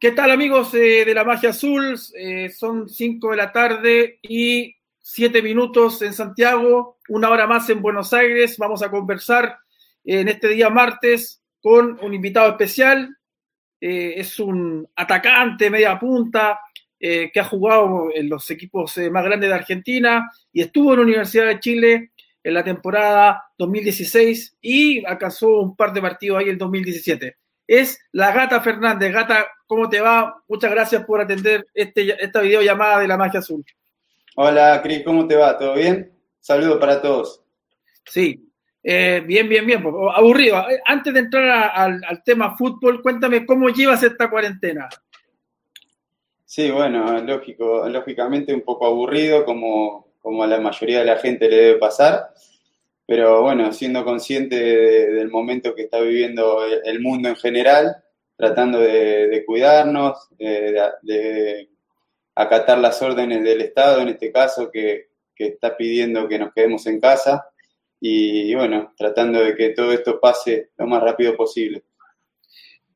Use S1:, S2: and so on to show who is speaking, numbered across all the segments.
S1: ¿Qué tal amigos eh, de la Magia Azul? Eh, son 5 de la tarde y 7 minutos en Santiago, una hora más en Buenos Aires. Vamos a conversar en este día martes con un invitado especial. Eh, es un atacante, media punta, que ha jugado en los equipos más grandes de Argentina y estuvo en la Universidad de Chile en la temporada 2016 y alcanzó un par de partidos ahí en 2017 es la Gata Fernández. Gata, ¿cómo te va? Muchas gracias por atender este, esta videollamada de la magia azul.
S2: Hola, Cris, ¿cómo te va? ¿Todo bien? Saludos para todos.
S1: Sí, eh, bien, bien, bien. Pues, aburrido. Eh, antes de entrar al, tema fútbol, cuéntame cómo llevas esta cuarentena.
S2: Sí, bueno, lógico, lógicamente un poco aburrido, como, como a la mayoría de la gente le debe pasar pero bueno, siendo consciente del momento que está viviendo el mundo en general, tratando de, cuidarnos, de, acatar las órdenes del Estado, en este caso, que, está pidiendo que nos quedemos en casa, y, bueno, tratando de que todo esto pase lo más rápido posible.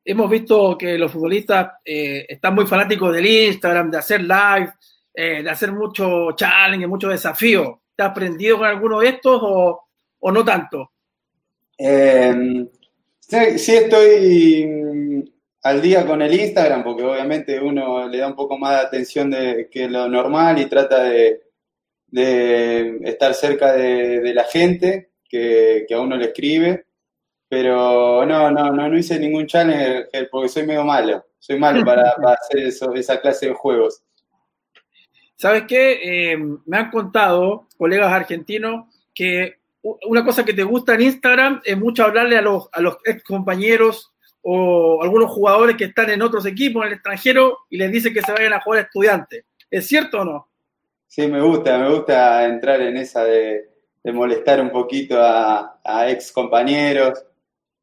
S1: Hemos visto que los futbolistas eh, están muy fanáticos del Instagram, de hacer live, eh, de hacer mucho challenge, mucho desafío. ¿Te has aprendido con alguno de estos o, o no tanto?
S2: Eh, sí, estoy al día con el Instagram, porque obviamente uno le da un poco más de atención de, que lo normal y trata de, estar cerca de, la gente que, a uno le escribe. Pero no, no, no, no hice ningún challenge porque soy medio malo. Soy malo para, hacer eso, esa clase de juegos.
S1: ¿Sabes qué? Eh, me han contado colegas argentinos que una cosa que te gusta en Instagram es mucho hablarle a los, a los ex compañeros o algunos jugadores que están en otros equipos en el extranjero y les dice que se vayan a jugar a estudiantes. ¿Es cierto o no?
S2: Sí, me gusta, me gusta entrar en esa de, molestar un poquito a, ex compañeros,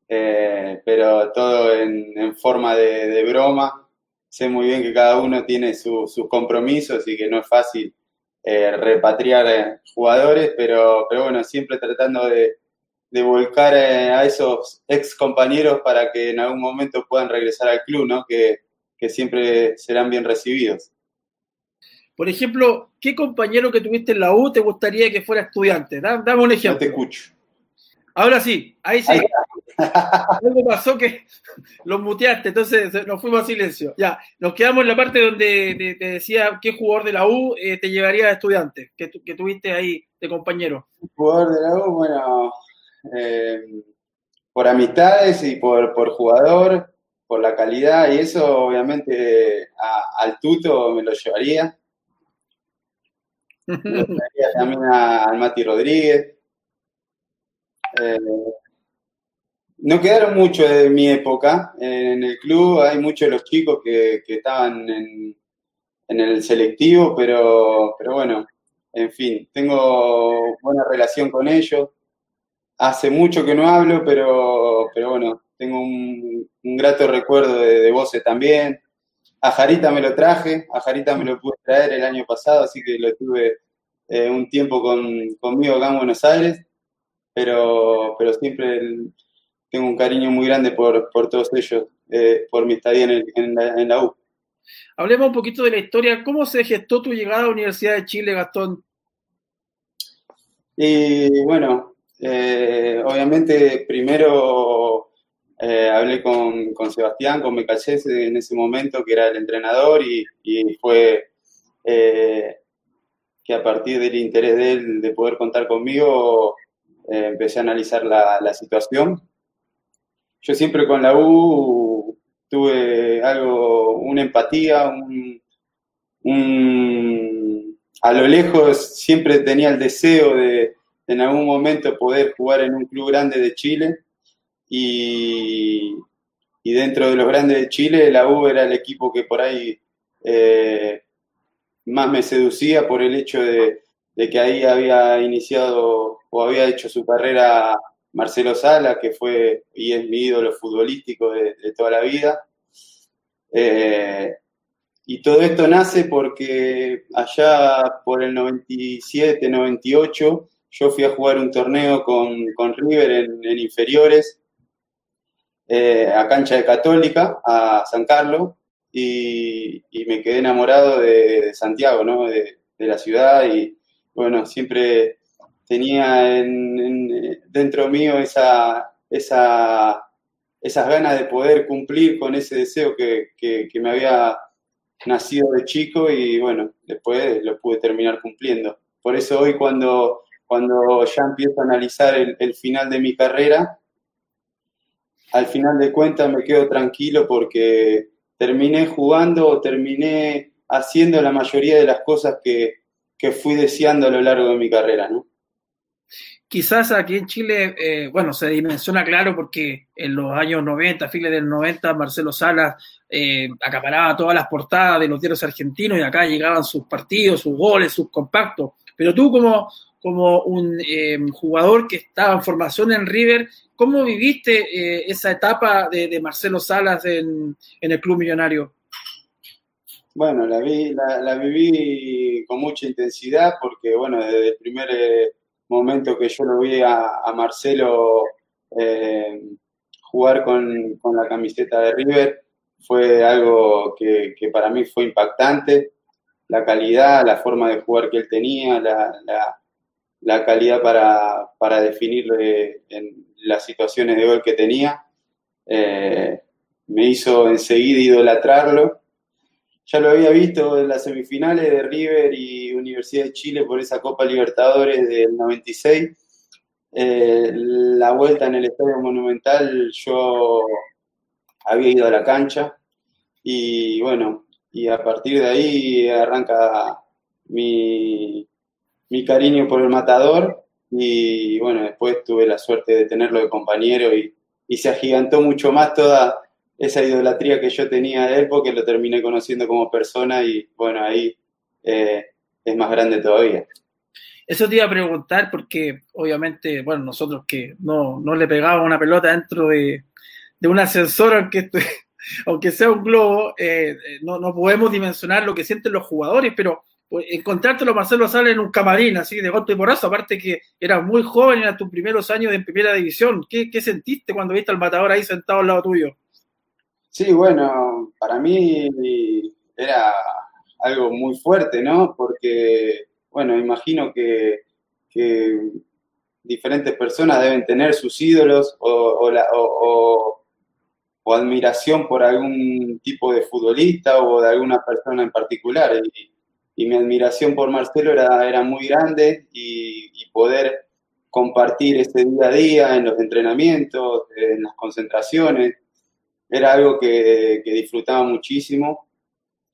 S2: eh, pero todo en, forma de, broma. Sé muy bien que cada uno tiene sus compromisos y que no es fácil eh, repatriar eh, jugadores, pero, pero bueno, siempre tratando de, volcar eh, a esos ex compañeros para que en algún momento puedan regresar al club, ¿no? Que, siempre serán bien recibidos.
S1: Por ejemplo, ¿qué compañero que tuviste en la U te gustaría que fuera estudiante? Dame un ejemplo.
S2: te escucho.
S1: Ahora sí, ahí sí. Algo pasó que los muteaste, entonces nos fuimos a silencio. Ya, nos quedamos en la parte donde te, decía qué jugador de la U eh, te llevaría a estudiante, que, que, tuviste ahí de compañero.
S2: Jugador de la U, bueno, eh, por amistades y por, jugador, por la calidad, y eso obviamente al tuto me lo llevaría. Me lo llevaría también al Mati Rodríguez. Eh, no quedaron muchos de mi época. En el club hay muchos de los chicos que, estaban en, el selectivo, pero, pero bueno, en fin, tengo buena relación con ellos. Hace mucho que no hablo, pero, pero bueno, tengo un, grato recuerdo de, de Voce también. A Jarita me lo traje, a Jarita me lo pude traer el año pasado, así que lo tuve eh, un tiempo con, conmigo acá en Buenos Aires, pero, pero siempre tengo un cariño muy grande por, todos ellos, eh, por mi estadía en, la, U.
S1: Hablemos un poquito de la historia. ¿Cómo se gestó tu llegada a la Universidad de Chile, Gastón?
S2: Y bueno, eh, obviamente primero eh, hablé con, Sebastián, con Mecachés en ese momento, que era el entrenador, y, fue que a partir del interés de él de poder contar conmigo, empecé a analizar la situación. Yo siempre con la U tuve algo, una empatía, un, a lo lejos siempre tenía el deseo de, en algún momento poder jugar en un club grande de Chile. Y, dentro de los grandes de Chile la U era el equipo que por ahí eh, más me seducía por el hecho de, de, que ahí había iniciado o había hecho su carrera Marcelo Sala, que fue y es mi ídolo futbolístico de, toda la vida. Eh, y todo esto nace porque allá por el 97, 98, yo fui a jugar un torneo con, River en, inferiores, eh, a cancha de Católica, a San Carlos, y, me quedé enamorado de, Santiago, ¿no? De, la ciudad y bueno, siempre tenía en, dentro mío esa, esa, esas ganas de poder cumplir con ese deseo que, que me había nacido de chico y bueno, después lo pude terminar cumpliendo. Por eso hoy cuando, cuando ya empiezo a analizar el, final de mi carrera, al final de cuentas me quedo tranquilo porque terminé jugando o terminé haciendo la mayoría de las cosas que, que fui deseando a lo largo de mi carrera, ¿no?
S1: quizás aquí en Chile, eh, bueno, se dimensiona claro porque en los años 90, fines del 90, Marcelo Salas eh, acaparaba todas las portadas de los diarios argentinos y acá llegaban sus partidos, sus goles, sus compactos. Pero tú como, como un eh, jugador que estaba en formación en River, ¿cómo viviste esa etapa de, Marcelo Salas en, el Club Millonario?
S2: Bueno, la, vi, la, viví con mucha intensidad porque, bueno, desde el primer momento que yo lo vi a, Marcelo eh, jugar con, la camiseta de River, fue algo que, para mí fue impactante. La calidad, la forma de jugar que él tenía, la, calidad para, para definir en las situaciones de gol que tenía, eh, me hizo enseguida idolatrarlo ya lo había visto en las semifinales de River y Universidad de Chile por esa Copa Libertadores del 96. Eh, la vuelta en el Estadio Monumental yo había ido a la cancha y bueno, y a partir de ahí arranca mi, cariño por el matador y bueno, después tuve la suerte de tenerlo de compañero y, y se agigantó mucho más toda, esa idolatría que yo tenía de él porque lo terminé conociendo como persona y bueno, ahí eh, es más grande todavía.
S1: Eso te iba a preguntar porque obviamente, bueno, nosotros que no, no le pegábamos una pelota dentro de, un ascensor, aunque, aunque sea un globo, eh, no, no, podemos dimensionar lo que sienten los jugadores, pero pues, encontrártelo Marcelo Sala en un camarín, así de golpe y porrazo, aparte que eras muy joven, en tus primeros años en primera división, ¿qué, qué sentiste cuando viste al matador ahí sentado al lado tuyo?
S2: Sí, bueno, para mí era algo muy fuerte, ¿no? Porque, bueno, imagino que, diferentes personas deben tener sus ídolos o, admiración por algún tipo de futbolista o de alguna persona en particular. Y, mi admiración por Marcelo era, era muy grande y, y poder compartir ese día a día en los entrenamientos, en las concentraciones era algo que, disfrutaba muchísimo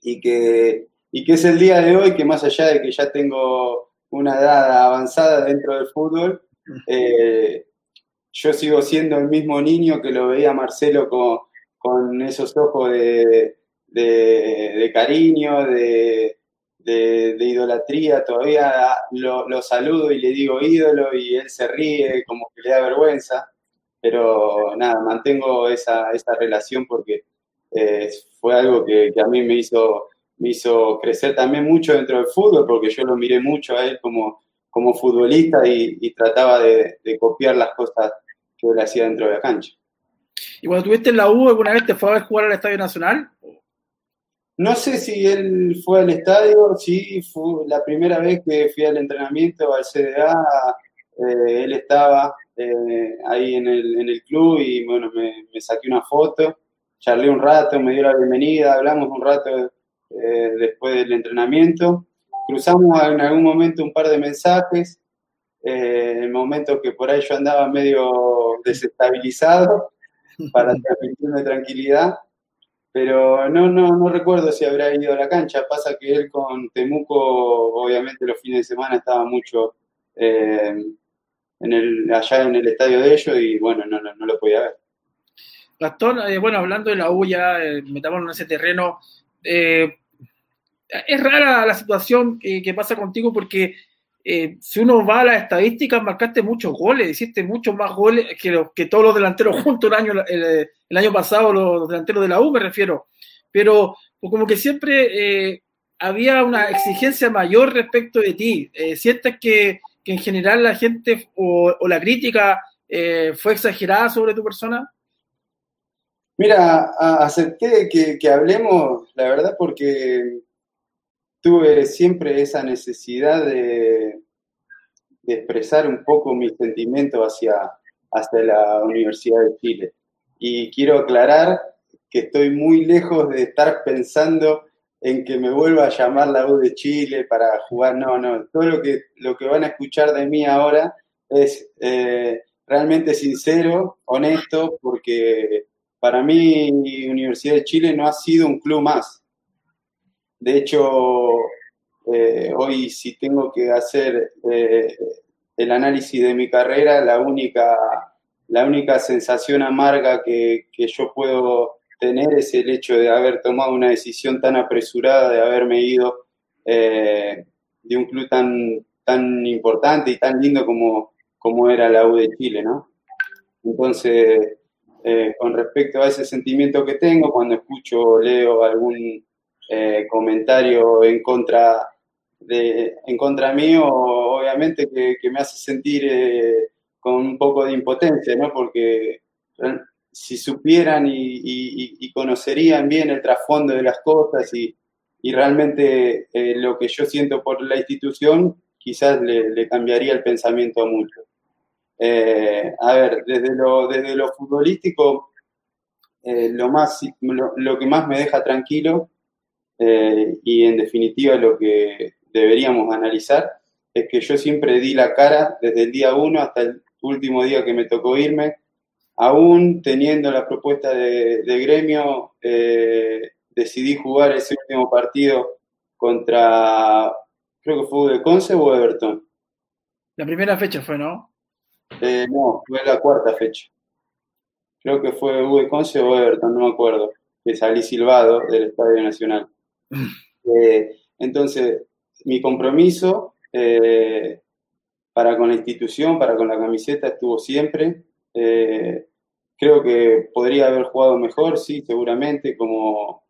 S2: y que, y que es el día de hoy que más allá de que ya tengo una edad avanzada dentro del fútbol, eh, yo sigo siendo el mismo niño que lo veía Marcelo con, con esos ojos de, de, cariño, de, de, idolatría. Todavía lo, lo, saludo y le digo ídolo y él se ríe como que le da vergüenza pero nada, mantengo esa, esa relación porque eh, fue algo que, a mí me hizo, me hizo crecer también mucho dentro del fútbol, porque yo lo miré mucho a él como, como futbolista y, trataba de, copiar las cosas que él hacía dentro de la cancha.
S1: ¿Y cuando estuviste en la U, alguna vez te fue a ver jugar al Estadio Nacional?
S2: No sé si él fue al estadio, sí, fue la primera vez que fui al entrenamiento al CDA, eh, él estaba, eh, ahí en el, en el club y bueno, me, saqué una foto, charlé un rato, me dio la bienvenida, hablamos un rato eh, después del entrenamiento, cruzamos en algún momento un par de mensajes, eh, en el momento que por ahí yo andaba medio desestabilizado para transmitirme tranquilidad, pero no, no, no recuerdo si habrá ido a la cancha, pasa que él con Temuco obviamente los fines de semana estaba mucho en el, allá en el estadio de ellos y bueno, no, no, lo podía ver.
S1: Gastón, eh, bueno, hablando de la U ya, eh, en ese terreno, eh, es rara la situación que, pasa contigo porque si uno va a las estadísticas, marcaste muchos goles, hiciste muchos más goles que, los, que todos los delanteros juntos el año, el, año pasado, los delanteros de la U me refiero, pero como que siempre había una exigencia mayor respecto de ti. ¿Sientes que que en general la gente o, la crítica eh, fue exagerada sobre tu persona?
S2: Mira, acepté que, hablemos, la verdad, porque tuve siempre esa necesidad de, expresar un poco mis sentimientos hacia, hacia la Universidad de Chile. Y quiero aclarar que estoy muy lejos de estar pensando en que me vuelva a llamar la U de Chile para jugar. No, no, todo lo que, lo que van a escuchar de mí ahora es eh, realmente sincero, honesto, porque para mí Universidad de Chile no ha sido un club más. De hecho, eh, hoy si tengo que hacer eh, el análisis de mi carrera, la única, la única sensación amarga que, que yo puedo tener es el hecho de haber tomado una decisión tan apresurada, de haberme ido eh, de un club tan, tan importante y tan lindo como, como era la U de Chile, ¿no? Entonces, eh, con respecto a ese sentimiento que tengo, cuando escucho o leo algún eh, comentario en contra de, en contra mío, obviamente que, me hace sentir con un poco de impotencia, ¿no? Porque si supieran y, conocerían bien el trasfondo de las cosas y, realmente eh, lo que yo siento por la institución, quizás le, cambiaría el pensamiento a muchos. Eh, a ver, desde lo, desde lo futbolístico, eh, lo, más, lo, que más me deja tranquilo y en definitiva lo que deberíamos analizar es que yo siempre di la cara desde el día uno hasta el último día que me tocó irme aún teniendo la propuesta de, gremio, eh, decidí jugar ese último partido contra, creo que fue de Conce o Everton.
S1: La primera fecha fue, ¿no?
S2: Eh, no, fue la cuarta fecha. Creo que fue de Conce o Everton, no me acuerdo. Que salí silbado del Estadio Nacional. Eh, entonces, mi compromiso para con la institución, para con la camiseta, estuvo siempre. Eh, creo que podría haber jugado mejor, sí, seguramente, como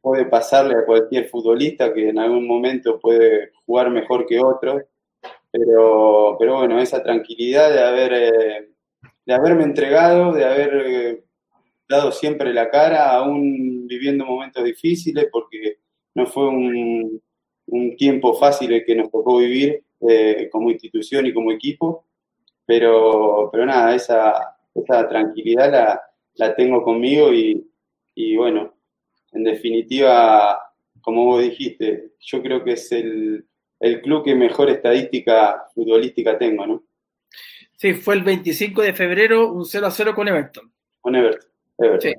S2: puede pasarle a cualquier futbolista que en algún momento puede jugar mejor que otro, pero, pero bueno, esa tranquilidad de haber eh, de haberme entregado, de haber eh, dado siempre la cara, aún viviendo momentos difíciles, porque no fue un, tiempo fácil el que nos tocó vivir como institución y como equipo, pero, pero nada, esa, esa tranquilidad la, la tengo conmigo y, y, bueno, en definitiva, como vos dijiste, yo creo que es el, el club que mejor estadística futbolística tengo, ¿no?
S1: Sí, fue el 25 de febrero un 0 a 0 con Everton.
S2: Con Everton, Everton.
S1: Sí.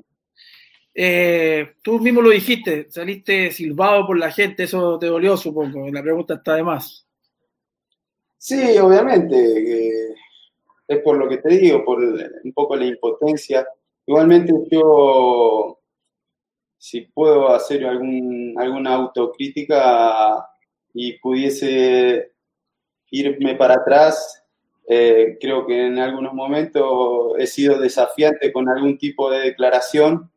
S1: Eh, tú mismo lo dijiste, saliste silbado por la gente, eso te dolió, supongo. La pregunta está de más.
S2: Sí, obviamente es por lo que te digo, por un poco la impotencia. Igualmente yo, si puedo hacer algún, alguna autocrítica y pudiese irme para atrás, eh, creo que en algunos momentos he sido desafiante con algún tipo de declaración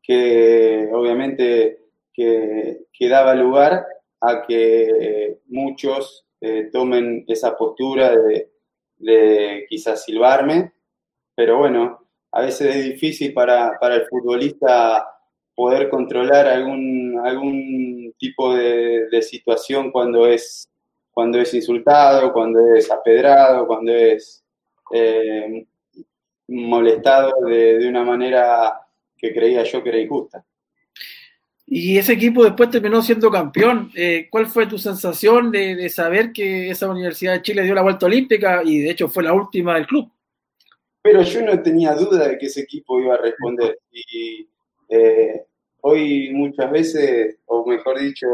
S2: que obviamente que, daba lugar a que muchos eh, tomen esa postura de, de quizás silbarme, pero bueno, a veces es difícil para, el futbolista poder controlar algún, algún tipo de, situación cuando es, cuando es insultado, cuando es apedrado, cuando es eh, molestado de, de, una manera que creía yo que era injusta.
S1: Y ese equipo después terminó siendo campeón. Eh, ¿Cuál fue tu sensación de, saber que esa Universidad de Chile dio la vuelta olímpica y de hecho fue la última del club?
S2: Pero yo no tenía duda de que ese equipo iba a responder. Y eh, hoy muchas veces, o mejor dicho,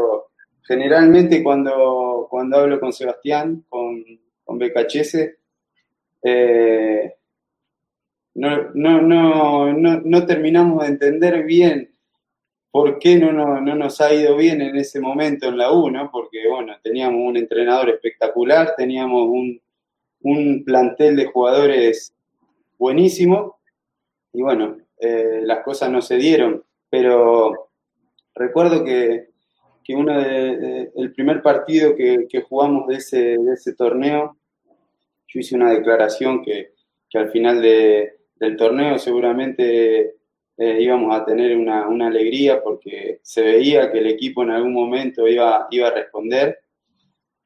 S2: generalmente cuando, cuando hablo con Sebastián, con, con eh, no, no, no, no terminamos de entender bien por qué no, no, nos ha ido bien en ese momento en la U, Porque, bueno, teníamos un entrenador espectacular, teníamos un, plantel de jugadores buenísimo y, bueno, eh, las cosas no se dieron, pero recuerdo que, uno de, el primer partido que, jugamos de ese, de ese torneo, yo hice una declaración que, al final del torneo seguramente eh, íbamos a tener una, alegría porque se veía que el equipo en algún momento iba, iba a responder.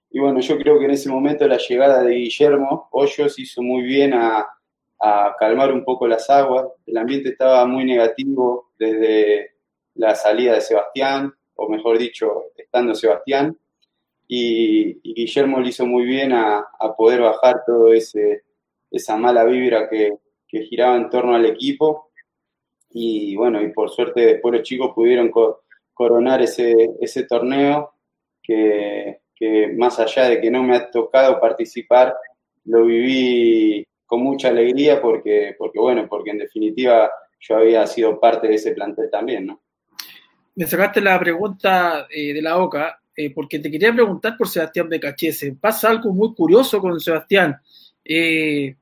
S2: Y bueno, yo creo que en ese momento la llegada de Guillermo Hoyos hizo muy bien a, a calmar un poco las aguas. El ambiente estaba muy negativo desde la salida de Sebastián, o mejor dicho, estando Sebastián. Y, Guillermo le hizo muy bien a, poder bajar todo ese esa mala vibra que, que giraba en torno al equipo y bueno, y por suerte después los chicos pudieron coronar ese, ese torneo que, más allá de que no me ha tocado participar, lo viví con mucha alegría porque, porque bueno, porque en definitiva yo había sido parte de ese plantel también.
S1: Me sacaste la pregunta eh, de la boca, eh, porque te quería preguntar por Sebastián Becachese. Pasa algo muy curioso con Sebastián. Eh,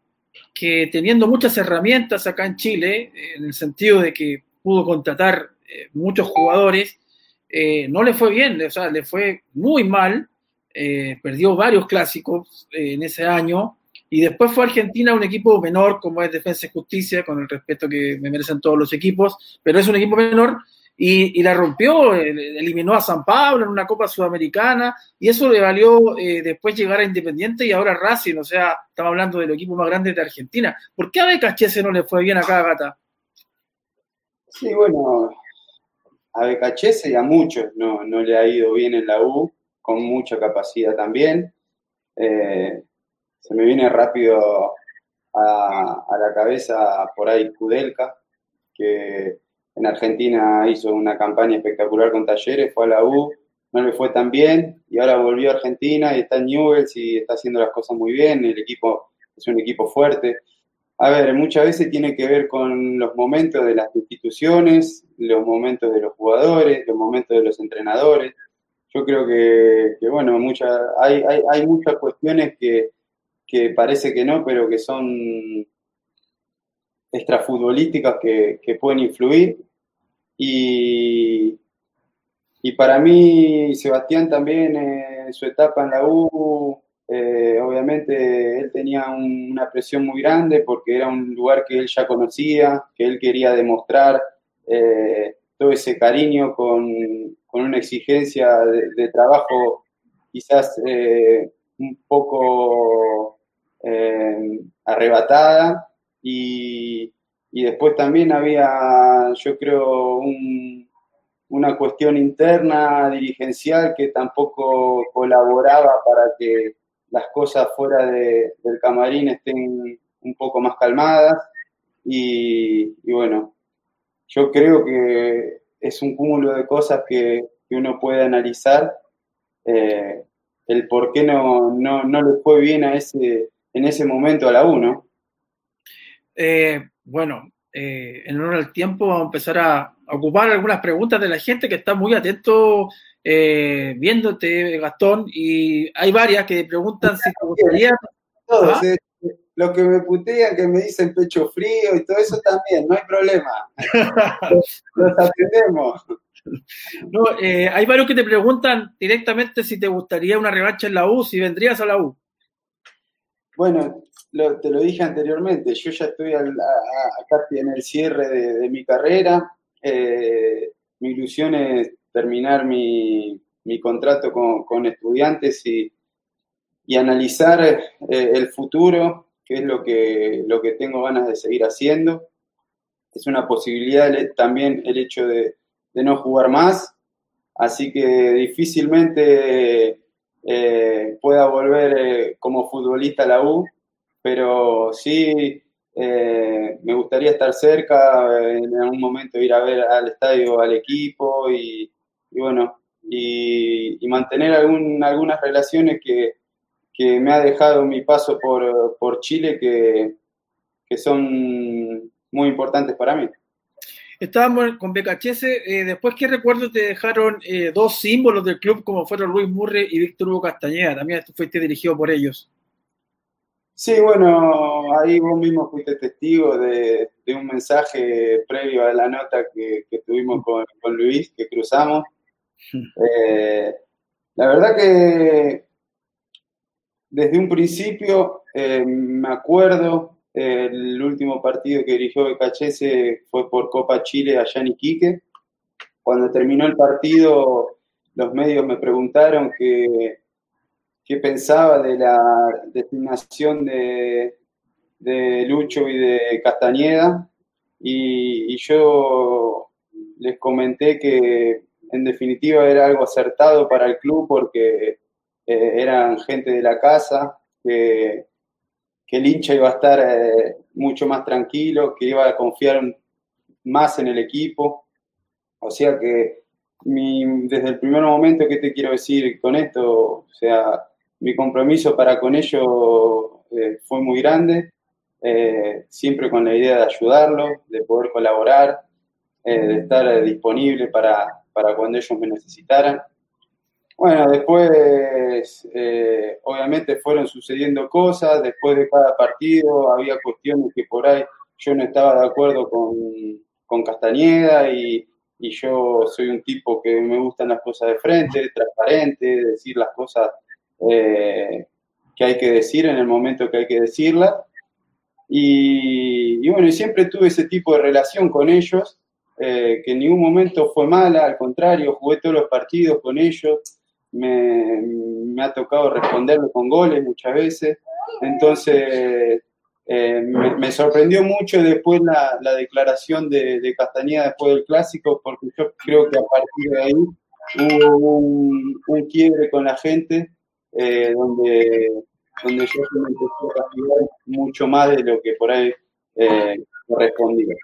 S1: que teniendo muchas herramientas acá en Chile, en el sentido de que pudo contratar eh, muchos jugadores, eh, no le fue bien, o sea, le fue muy mal, eh, perdió varios clásicos en ese año, y después fue Argentina un equipo menor como es Defensa y Justicia, con el respeto que me merecen todos los equipos, pero es un equipo menor y, la rompió, eliminó a San Pablo en una Copa Sudamericana y eso le valió eh, después llegar a Independiente y ahora Racing, o sea, estamos hablando del equipo más grande de Argentina. ¿Por qué a Becachese no le fue bien acá, Gata?
S2: Sí, bueno, a Becachese y a muchos no, le ha ido bien en la U, con mucha capacidad también. Eh, se me viene rápido a, a la cabeza por ahí Kudelka, que en Argentina hizo una campaña espectacular con Talleres, fue a la U, no le fue tan bien y ahora volvió a Argentina y está en Newell's y está haciendo las cosas muy bien, el equipo es un equipo fuerte. A ver, muchas veces tiene que ver con los momentos de las instituciones, los momentos de los jugadores, los momentos de los entrenadores. Yo creo que, bueno, hay, hay, muchas cuestiones que, que parece que no, pero que son extrafutbolísticas que, que pueden influir y, y para mí, Sebastián también en su etapa en la U, eh, obviamente él tenía una presión muy grande porque era un lugar que él ya conocía, que él quería demostrar eh, todo ese cariño con, una exigencia de, trabajo quizás eh, un poco arrebatada. Y, y después también había, yo creo, una cuestión interna, dirigencial, que tampoco colaboraba para que las cosas fuera del camarín estén un poco más calmadas. Y, bueno, yo creo que es un cúmulo de cosas que, uno puede analizar. Eh, el por qué no, no, no, le fue bien a ese, en ese momento a la 1.
S1: Eh, bueno, eh, en honor al tiempo vamos a empezar a, ocupar algunas preguntas de la gente que está muy atento eh, viéndote, Gastón, y hay varias que preguntan si te gustaría...
S2: Todos, ¿Ah? eh, los que me putean, que me dicen pecho frío y todo eso también, no hay problema. los, atendemos.
S1: No, hay varios que te preguntan directamente si te gustaría una revancha en la U, si vendrías a la U.
S2: Bueno, te lo dije anteriormente, yo ya estoy acá en el cierre de, mi carrera. Eh, mi ilusión es terminar mi, contrato con, estudiantes y, analizar eh, el futuro, que es lo que, lo que tengo ganas de seguir haciendo. Es una posibilidad también el hecho de, no jugar más, así que difícilmente eh, pueda volver como futbolista a la U pero sí eh, me gustaría estar cerca, en algún momento ir a ver al estadio al equipo y, bueno, y, mantener algún, algunas relaciones que, me ha dejado mi paso por, Chile que, son muy importantes para mí.
S1: Estábamos con Becachese, eh, después qué recuerdo te dejaron eh, dos símbolos del club como fueron Luis Murre y Víctor Hugo Castañeda, también fuiste dirigido por ellos.
S2: Sí, bueno, ahí vos mismo fuiste testigo de, un mensaje previo a la nota que, tuvimos con, Luis, que cruzamos. Eh, la verdad que desde un principio eh, me acuerdo El último partido que dirigió Becachese fue por Copa Chile allá en Iquique. Cuando terminó el partido, los medios me preguntaron qué, qué pensaba de la designación de, de Lucho y de Castañeda. Y, yo les comenté que en definitiva era algo acertado para el club porque eh, eran gente de la casa, que, que el hincha iba a estar eh, mucho más tranquilo, que iba a confiar más en el equipo. O sea que desde el primer momento, ¿qué te quiero decir con esto? O sea, mi compromiso para con ellos eh, fue muy grande, siempre con la idea de ayudarlos, de poder colaborar, de estar disponible para, para cuando ellos me necesitaran. Bueno, después eh, obviamente fueron sucediendo cosas, después de cada partido había cuestiones que por ahí yo no estaba de acuerdo con, con Castañeda y, y, yo soy un tipo que me gustan las cosas de frente, transparente, decir las cosas eh, que hay que decir en el momento que hay que decirlas. Y, y bueno, siempre tuve ese tipo de relación con ellos eh, que en ningún momento fue mala, al contrario, jugué todos los partidos con ellos, me, ha tocado responderle con goles muchas veces, entonces eh, me, sorprendió mucho después la, declaración de, Castañeda después del clásico, porque yo creo que a partir de ahí hubo un, quiebre con la gente, eh, donde, donde yo me empecé a castigar mucho más de lo que por ahí correspondía.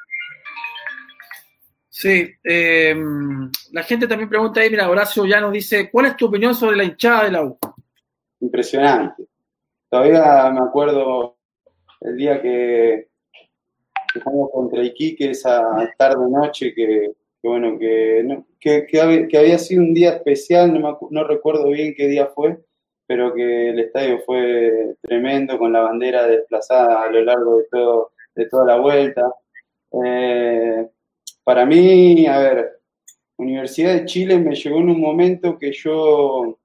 S1: Sí, em, la gente también pregunta ahí, mira, Horacio ya nos dice, ¿cuál es tu opinión sobre la hinchada de la U?
S2: Impresionante. Todavía me acuerdo el día que, jugamos contra Iquique, esa tarde-noche, que, bueno, que, que, había sido un día especial, no, no recuerdo bien qué día fue, pero que el estadio fue tremendo, con la bandera desplazada a lo largo de, todo, de toda la vuelta. Eh, para mí, a ver, Universidad de Chile me llegó en un momento que yo,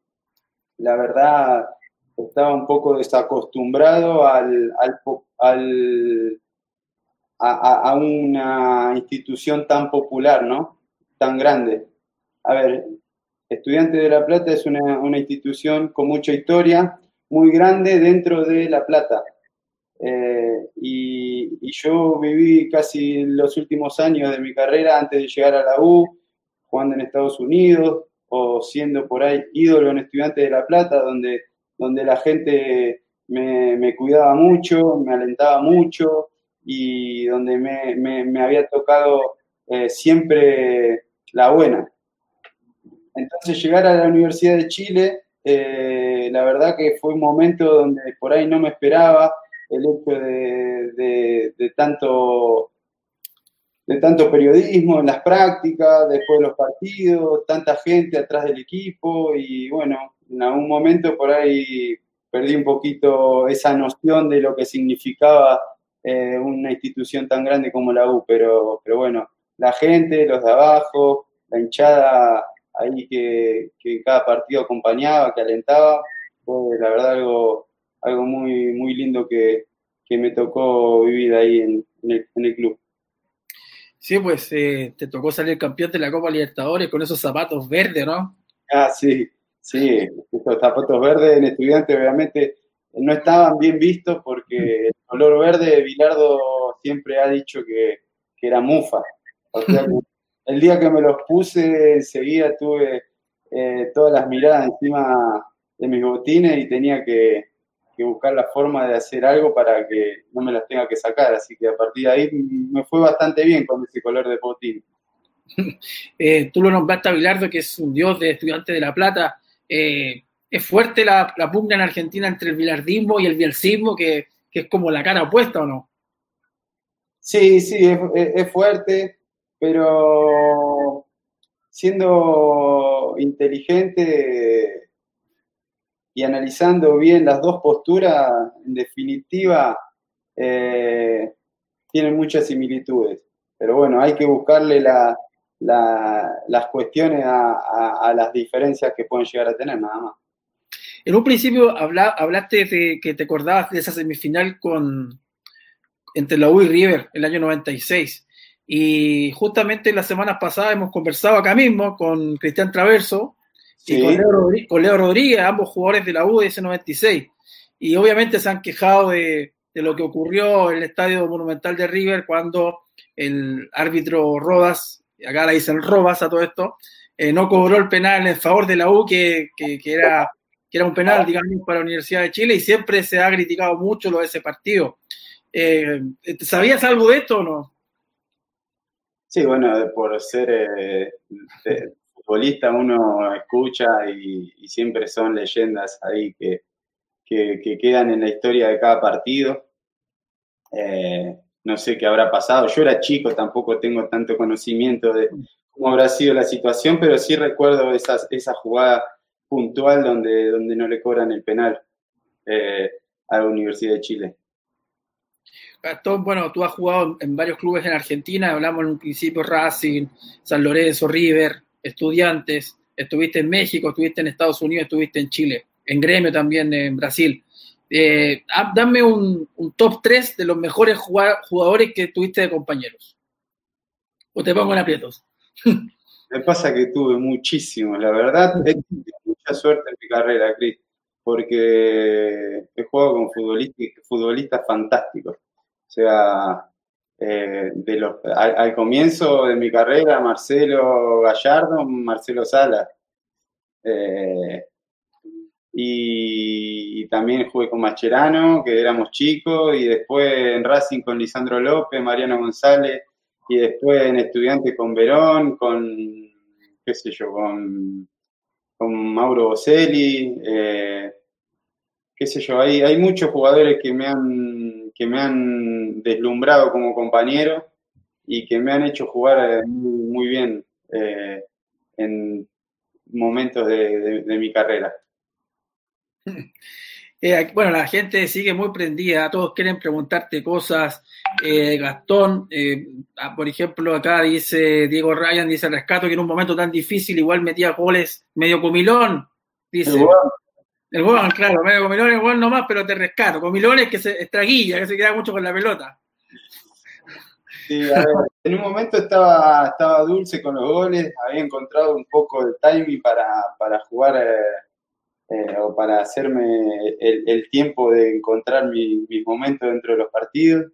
S2: la verdad, estaba un poco desacostumbrado al, a, una institución tan popular, ¿no? Tan grande. A ver, Estudiante de La Plata es una, una institución con mucha historia, muy grande dentro de La Plata. Eh, y, yo viví casi los últimos años de mi carrera antes de llegar a la U, jugando en Estados Unidos o siendo por ahí ídolo en Estudiantes de La Plata, donde, donde la gente me, cuidaba mucho, me alentaba mucho y donde me, había tocado eh, siempre la buena. Entonces llegar a la Universidad de Chile, eh, la verdad que fue un momento donde por ahí no me esperaba, el hecho de, tanto de tanto periodismo en las prácticas, después de los partidos, tanta gente atrás del equipo y bueno, en algún momento por ahí perdí un poquito esa noción de lo que significaba eh, una institución tan grande como la U, pero, pero bueno, la gente, los de abajo, la hinchada ahí que, que cada partido acompañaba, que alentaba, fue la verdad algo algo muy, muy lindo que, me tocó vivir ahí en, el, club.
S1: Sí, pues eh, te tocó salir campeón de la Copa Libertadores con esos zapatos verdes, ¿no?
S2: Ah, sí, sí, estos zapatos verdes en estudiantes obviamente no estaban bien vistos porque el color verde, Bilardo siempre ha dicho que, era mufa. O sea, el día que me los puse, enseguida tuve eh, todas las miradas encima de mis botines y tenía que, buscar la forma de hacer algo para que no me las tenga que sacar. Así que a partir de ahí me fue bastante bien con ese color de botín.
S1: Eh, tú lo nombraste a Bilardo, que es un dios de estudiantes de La Plata. Eh, es fuerte la, pugna en Argentina entre el bilardismo y el bielcismo, que, es como la cara opuesta, ¿o no?
S2: Sí, sí, es fuerte, pero siendo inteligente y analizando bien las dos posturas, en definitiva, eh, tienen muchas similitudes. Pero bueno, hay que buscarle las cuestiones a, las diferencias que pueden llegar a tener, nada más.
S1: En un principio hablaste de que te acordabas de esa semifinal con, entre la U y River, el año 96. Y justamente la semana pasada hemos conversado acá mismo con Cristian Traverso y con Leo, Rodríguez, ambos jugadores de la U de ese 96. Y obviamente se han quejado de, lo que ocurrió en el Estadio Monumental de River cuando el árbitro Rodas, acá le dicen Robas a todo esto, eh, no cobró el penal en favor de la U, que, era, que era un penal, digamos, para la Universidad de Chile, y siempre se ha criticado mucho lo de ese partido. Eh, ¿Sabías algo de esto o no?
S2: Sí, bueno, por ser eh, futbolista uno escucha y, siempre son leyendas ahí que, que, quedan en la historia de cada partido. Eh, no sé qué habrá pasado. Yo era chico, tampoco tengo tanto conocimiento de cómo habrá sido la situación, pero sí recuerdo esas, esa jugada puntual donde, donde no le cobran el penal a la Universidad de Chile.
S1: Gastón, bueno, tú has jugado en varios clubes en Argentina, hablamos en un principio Racing, San Lorenzo, River, Estudiantes, estuviste en México, estuviste en Estados Unidos, estuviste en Chile, en Gremio también en Brasil. Eh, ah, dame un, top 3 de los mejores jugadores que tuviste de compañeros. O te pongo en aprietos.
S2: Me pasa que tuve muchísimo, la verdad, he mucha suerte en mi carrera, Cris, porque he jugado con futbolistas, fantásticos. O sea, eh, de los, al, comienzo de mi carrera, Marcelo Gallardo, Marcelo Sala. Eh, y, también jugué con Macherano, que éramos chicos, y después en Racing con Lisandro López, Mariano González, y después en Estudiantes con Verón, con, qué sé yo, con, con Mauro Boselli, eh, qué sé yo, hay, muchos jugadores que me han, que me han deslumbrado como compañero y que me han hecho jugar eh, muy, bien eh, en momentos de, mi carrera.
S1: Eh, bueno, la gente sigue muy prendida, todos quieren preguntarte cosas. Gastón, ah, por ejemplo, acá dice Diego Ryan, dice Rescato que en un momento tan difícil igual metía goles medio comilón. Dice, el Juan, claro, medio Comilón es no nomás, pero te rescato. Comilón es que se estraguilla, que se queda mucho con la pelota.
S2: Sí, a ver, en un momento estaba, estaba dulce con los goles, había encontrado un poco de timing para, jugar eh, o para hacerme el, tiempo de encontrar mi, momento dentro de los partidos.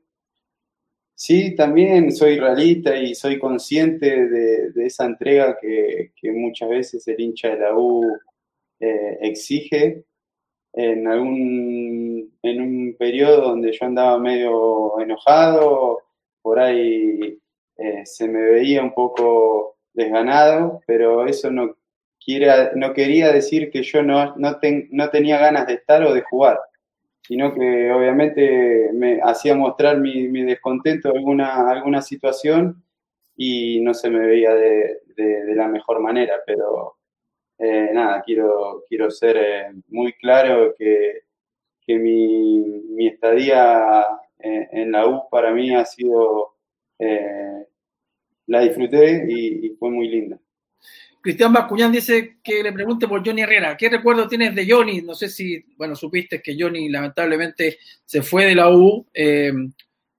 S2: Sí, también soy realista y soy consciente de, esa entrega que, muchas veces el hincha de la U eh, exige en algún en un periodo donde yo andaba medio enojado, por ahí eh, se me veía un poco desganado, pero eso no, no quería decir que yo no, no, no tenía ganas de estar o de jugar, sino que obviamente me hacía mostrar mi, mi descontento de alguna, alguna situación y no se me veía de, de la mejor manera, pero eh, nada, quiero, quiero ser eh, muy claro que, que mi, mi, estadía eh, en, la U para mí ha sido, la disfruté y, fue muy linda.
S1: Cristian Bascuñán dice que le pregunte por Johnny Herrera. ¿Qué recuerdo tienes de Johnny? No sé si, bueno, supiste que Johnny lamentablemente se fue de la U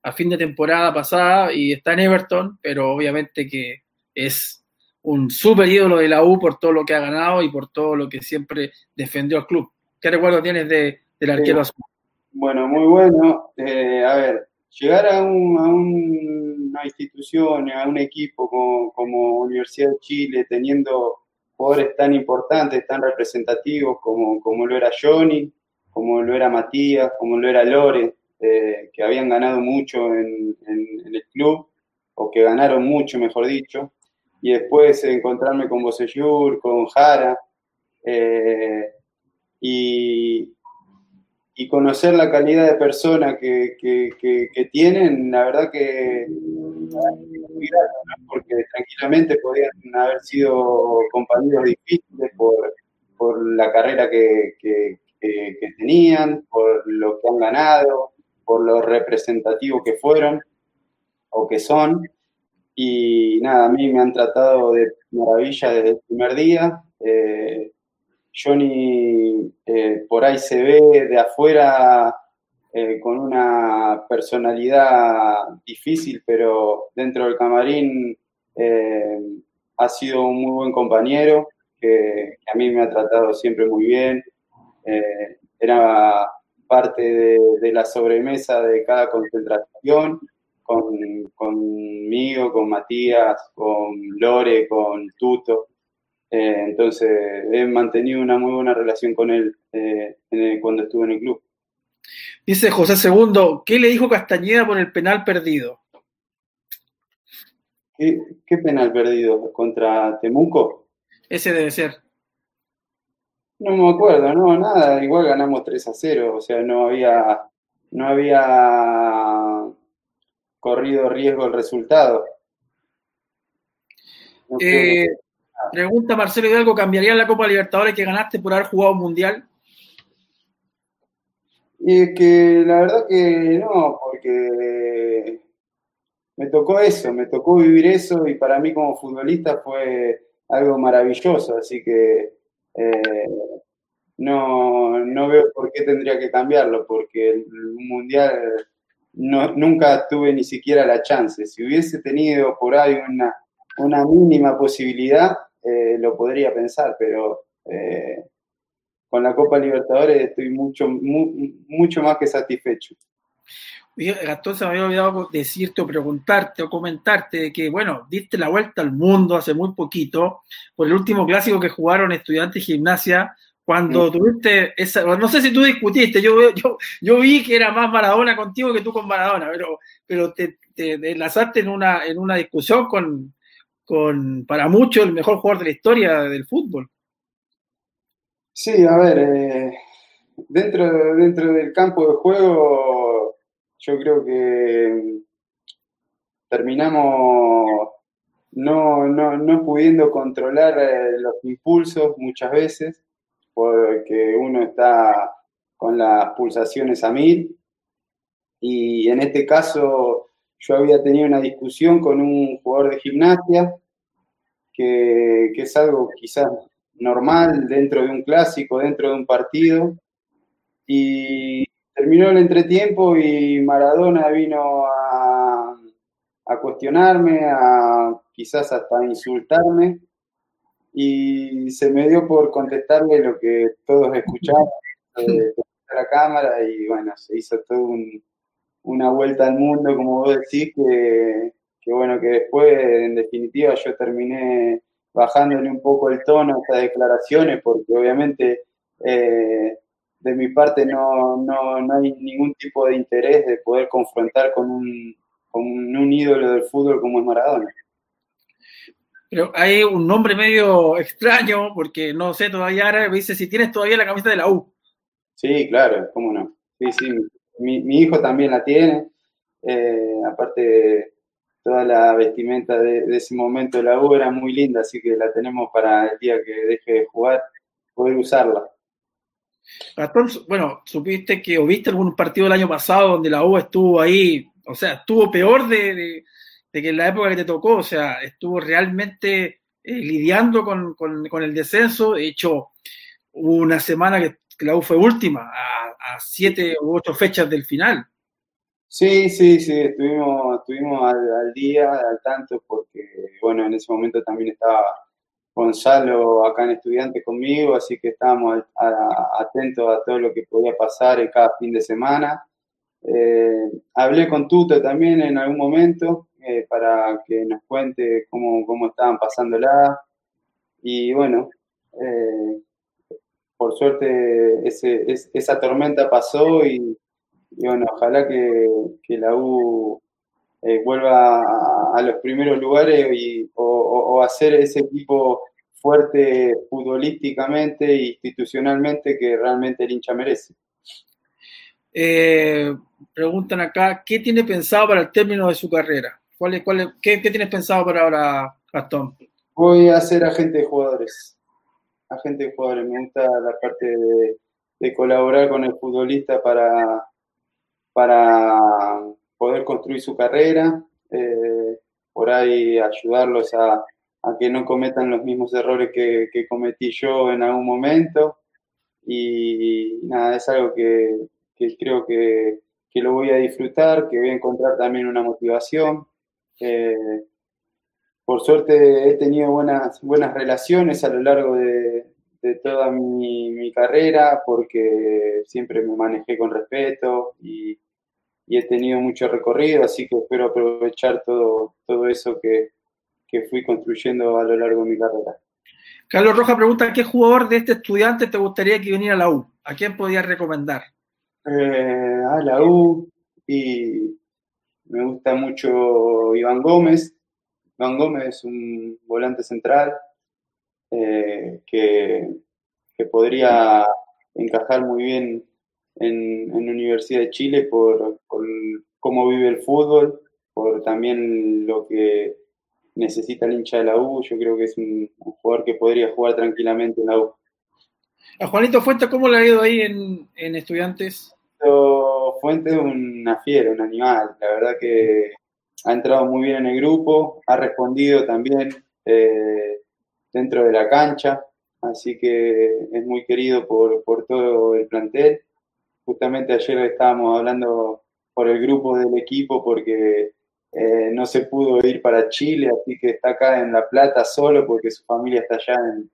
S1: a fin de temporada pasada y está en Everton, pero obviamente que es un super ídolo de la U por todo lo que ha ganado y por todo lo que siempre defendió al club. ¿Qué recuerdo tienes de, del arquero azul?
S2: Bueno, muy bueno. Eh, a ver, llegar a, una institución, a un equipo como, Universidad de Chile, teniendo jugadores tan importantes, tan representativos como, como lo era Johnny, como lo era Matías, como lo era Lore, eh, que habían ganado mucho en, el club, o que ganaron mucho, mejor dicho y después encontrarme con Bosellur, con Jara, eh, y, conocer la calidad de persona que, tienen, la verdad que porque tranquilamente podían haber sido compañeros difíciles por, la carrera que, tenían, por lo que han ganado, por lo representativo que fueron o que son. Y nada, a mí me han tratado de maravilla desde el primer día. Eh, Johnny eh, por ahí se ve de afuera eh, con una personalidad difícil, pero dentro del camarín eh, ha sido un muy buen compañero, que, a mí me ha tratado siempre muy bien. Era parte de, la sobremesa de cada concentración, con, conmigo, con Matías, con Lore, con Tuto. Entonces he mantenido una muy buena relación con él cuando estuve en el club.
S1: Dice José Segundo, ¿qué le dijo Castañeda por el penal perdido?
S2: ¿Qué, penal perdido? ¿Contra Temuco?
S1: Ese debe ser.
S2: No me acuerdo, no, nada, igual ganamos 3 a 0, o sea, no había, no había corrido riesgo el resultado.
S1: Eh, pregunta Marcelo Hidalgo, ¿cambiaría la Copa Libertadores que ganaste por haber jugado un mundial?
S2: Y es que la verdad que no, porque me tocó eso, me tocó vivir eso y para mí como futbolista fue algo maravilloso, así que eh, no, no veo por qué tendría que cambiarlo, porque el mundial no, nunca tuve ni siquiera la chance. Si hubiese tenido por ahí una, una mínima posibilidad, eh, lo podría pensar, pero eh, con la Copa Libertadores estoy mucho, mucho más que satisfecho.
S1: Gastón, se me había olvidado decirte o preguntarte o comentarte de que, bueno, diste la vuelta al mundo hace muy poquito por el último clásico que jugaron estudiantes gimnasia cuando mm. tuviste esa, no sé si tú discutiste, yo, yo, yo vi que era más Maradona contigo que tú con Maradona, pero, pero te, te enlazaste en una, en una discusión con, con, para muchos, el mejor jugador de la historia del fútbol.
S2: Sí, a ver, eh, dentro, dentro del campo de juego, yo creo que terminamos no, no, no pudiendo controlar eh, los impulsos muchas veces, porque uno está con las pulsaciones a mil. Y en este caso, yo había tenido una discusión con un jugador de gimnasia, que, que es algo quizás normal dentro de un clásico, dentro de un partido. Y terminó el entretiempo y Maradona vino a, cuestionarme, a quizás hasta insultarme. Y se me dio por contestarle lo que todos escuchaban de la cámara y bueno, se hizo todo una vuelta al mundo, como vos decís, que, que bueno, que después en definitiva yo terminé bajándole un poco el tono a estas declaraciones, porque obviamente eh, de mi parte no, no, hay ningún tipo de interés de poder confrontar con un, con un ídolo del fútbol como es Maradona.
S1: Pero hay un nombre medio extraño, porque no sé todavía, ahora dice si tienes todavía la camiseta de la U.
S2: Sí, claro, cómo no. Sí, sí, mi, hijo también la tiene. Eh, aparte, toda la vestimenta de, ese momento de la U era muy linda, así que la tenemos para el día que deje de jugar, poder usarla.
S1: Gastón, bueno, supiste que o viste algún partido el año pasado donde la U estuvo ahí, o sea, estuvo peor de, que en la época que te tocó, o sea, estuvo realmente eh, lidiando con, el descenso, de hecho, hubo una semana que, la U fue última, a, a siete u ocho fechas del final.
S2: Sí, sí, sí, estuvimos, estuvimos al, día, al tanto, porque, bueno, en ese momento también estaba Gonzalo acá en Estudiante conmigo, así que estábamos atentos a todo lo que podía pasar en cada fin de semana. Eh, hablé con Tuto también en algún momento eh, para que nos cuente cómo, cómo estaban pasándola. Y bueno, eh, por suerte ese, esa tormenta pasó y y bueno, ojalá que, la U eh, vuelva a, los primeros lugares y, o, a ser ese equipo fuerte futbolísticamente e institucionalmente que realmente el hincha merece.
S1: Eh, preguntan acá, ¿qué tiene pensado para el término de su carrera? ¿Cuál cuál qué, tienes pensado para ahora, Gastón?
S2: Voy a ser agente de jugadores. Agente de jugadores. Me gusta la parte de colaborar con el futbolista para, para poder construir su carrera, eh, por ahí ayudarlos a, que no cometan los mismos errores que, cometí yo en algún momento. Y, nada, es algo que, creo que, que lo voy a disfrutar, que voy a encontrar también una motivación. Eh, por suerte he tenido buenas, buenas relaciones a lo largo de, toda mi, carrera, porque siempre me manejé con respeto y, he tenido mucho recorrido, así que espero aprovechar todo, todo eso que, fui construyendo a lo largo de mi carrera.
S1: Carlos Roja pregunta, ¿qué jugador de este estudiante te gustaría que viniera a la U? ¿A quién podías recomendar?
S2: Eh, a la U y me gusta mucho Iván Gómez, Van Gómez es un volante central eh, que, podría encajar muy bien en, en Universidad de Chile por, cómo vive el fútbol, por también lo que necesita el hincha de la U. Yo creo que es un, jugador que podría jugar tranquilamente en la U.
S1: A Juanito Fuente, ¿cómo le ha ido ahí en, en Estudiantes?
S2: Fuente es una fiera, un animal. La verdad que ha entrado muy bien en el grupo, ha respondido también eh, dentro de la cancha, así que es muy querido por, todo el plantel. Justamente ayer estábamos hablando por el grupo del equipo porque eh, no se pudo ir para Chile, así que está acá en La Plata solo porque su familia está allá en,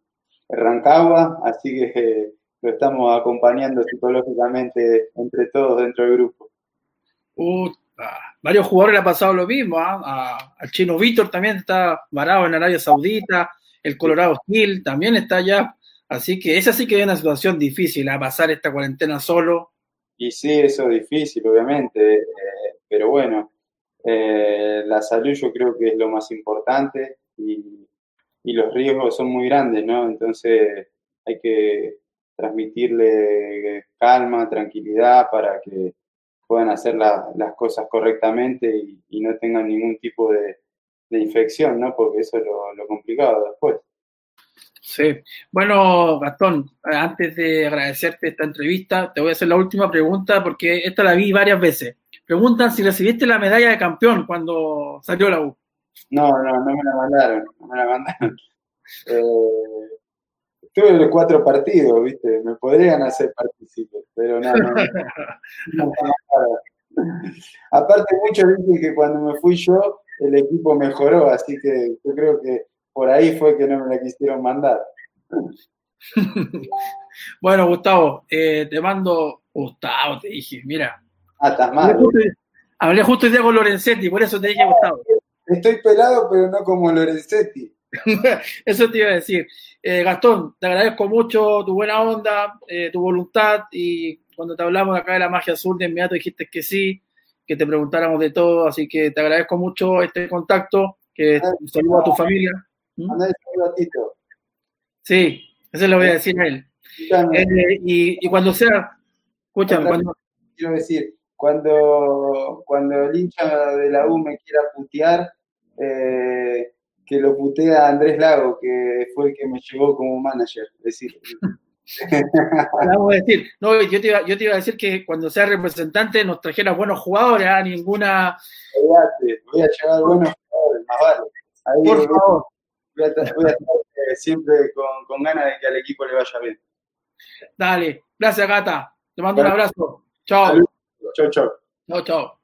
S2: Rancagua, así que eh, lo estamos acompañando psicológicamente entre todos dentro del grupo.
S1: Uh, varios jugadores le ha pasado lo mismo. ¿ah? al chino Víctor también está varado en Arabia Saudita. El Colorado Gil también está allá. Así que esa sí que es una situación difícil a pasar esta cuarentena solo.
S2: Y sí, eso es difícil, obviamente. Eh, pero bueno, eh, la salud yo creo que es lo más importante y, y los riesgos son muy grandes, ¿no? Entonces hay que transmitirle calma, tranquilidad para que puedan hacer las cosas correctamente y, no tengan ningún tipo de, infección, ¿no? Porque eso es lo, complicado después.
S1: Sí. Bueno, Gastón, antes de agradecerte esta entrevista, te voy a hacer la última pregunta porque esta la vi varias veces. Preguntan si recibiste la medalla de campeón cuando salió la U.
S2: No, no, no me la mandaron, no me la mandaron. Eh, tuve cuatro partidos, ¿viste? Me podrían hacer partícipe, pero no, no. Aparte, muchos dicen que cuando me fui yo, el equipo mejoró, así que yo creo que por ahí fue que no me la quisieron mandar.
S1: bueno, Gustavo, eh, te mando, Gustavo, te dije, mira.
S2: Ah, estás mal.
S1: Hablé justo, hoy día con Lorenzetti, por eso te dije, Gustavo.
S2: Estoy pelado, pero no como Lorenzetti.
S1: Eso te iba a decir. Eh, Gastón, te agradezco mucho tu buena onda, eh, tu voluntad y cuando te hablamos acá de la magia azul de inmediato dijiste que sí, que te preguntáramos de todo, así que te agradezco mucho este contacto, que un saludo a tu familia. ¿Mm? Sí, eso le voy a decir a él. Eh, y, cuando sea, escúchame, cuando...
S2: Quiero decir, cuando, cuando el hincha de la U me quiera putear, eh, que lo putea Andrés Lago, que fue el que me llevó como manager. decir,
S1: Vamos a decir, no, yo te, iba, yo te iba a decir que cuando sea representante nos trajera buenos jugadores, a ¿ah? ninguna.
S2: Voy a llevar buenos jugadores, más vale. Ahí Por favor. Voy a, estar siempre con, con, ganas de que al equipo le vaya bien.
S1: Dale, gracias, Gata. Te mando un abrazo. Chao.
S2: Chao, chao.
S1: Chao, chao.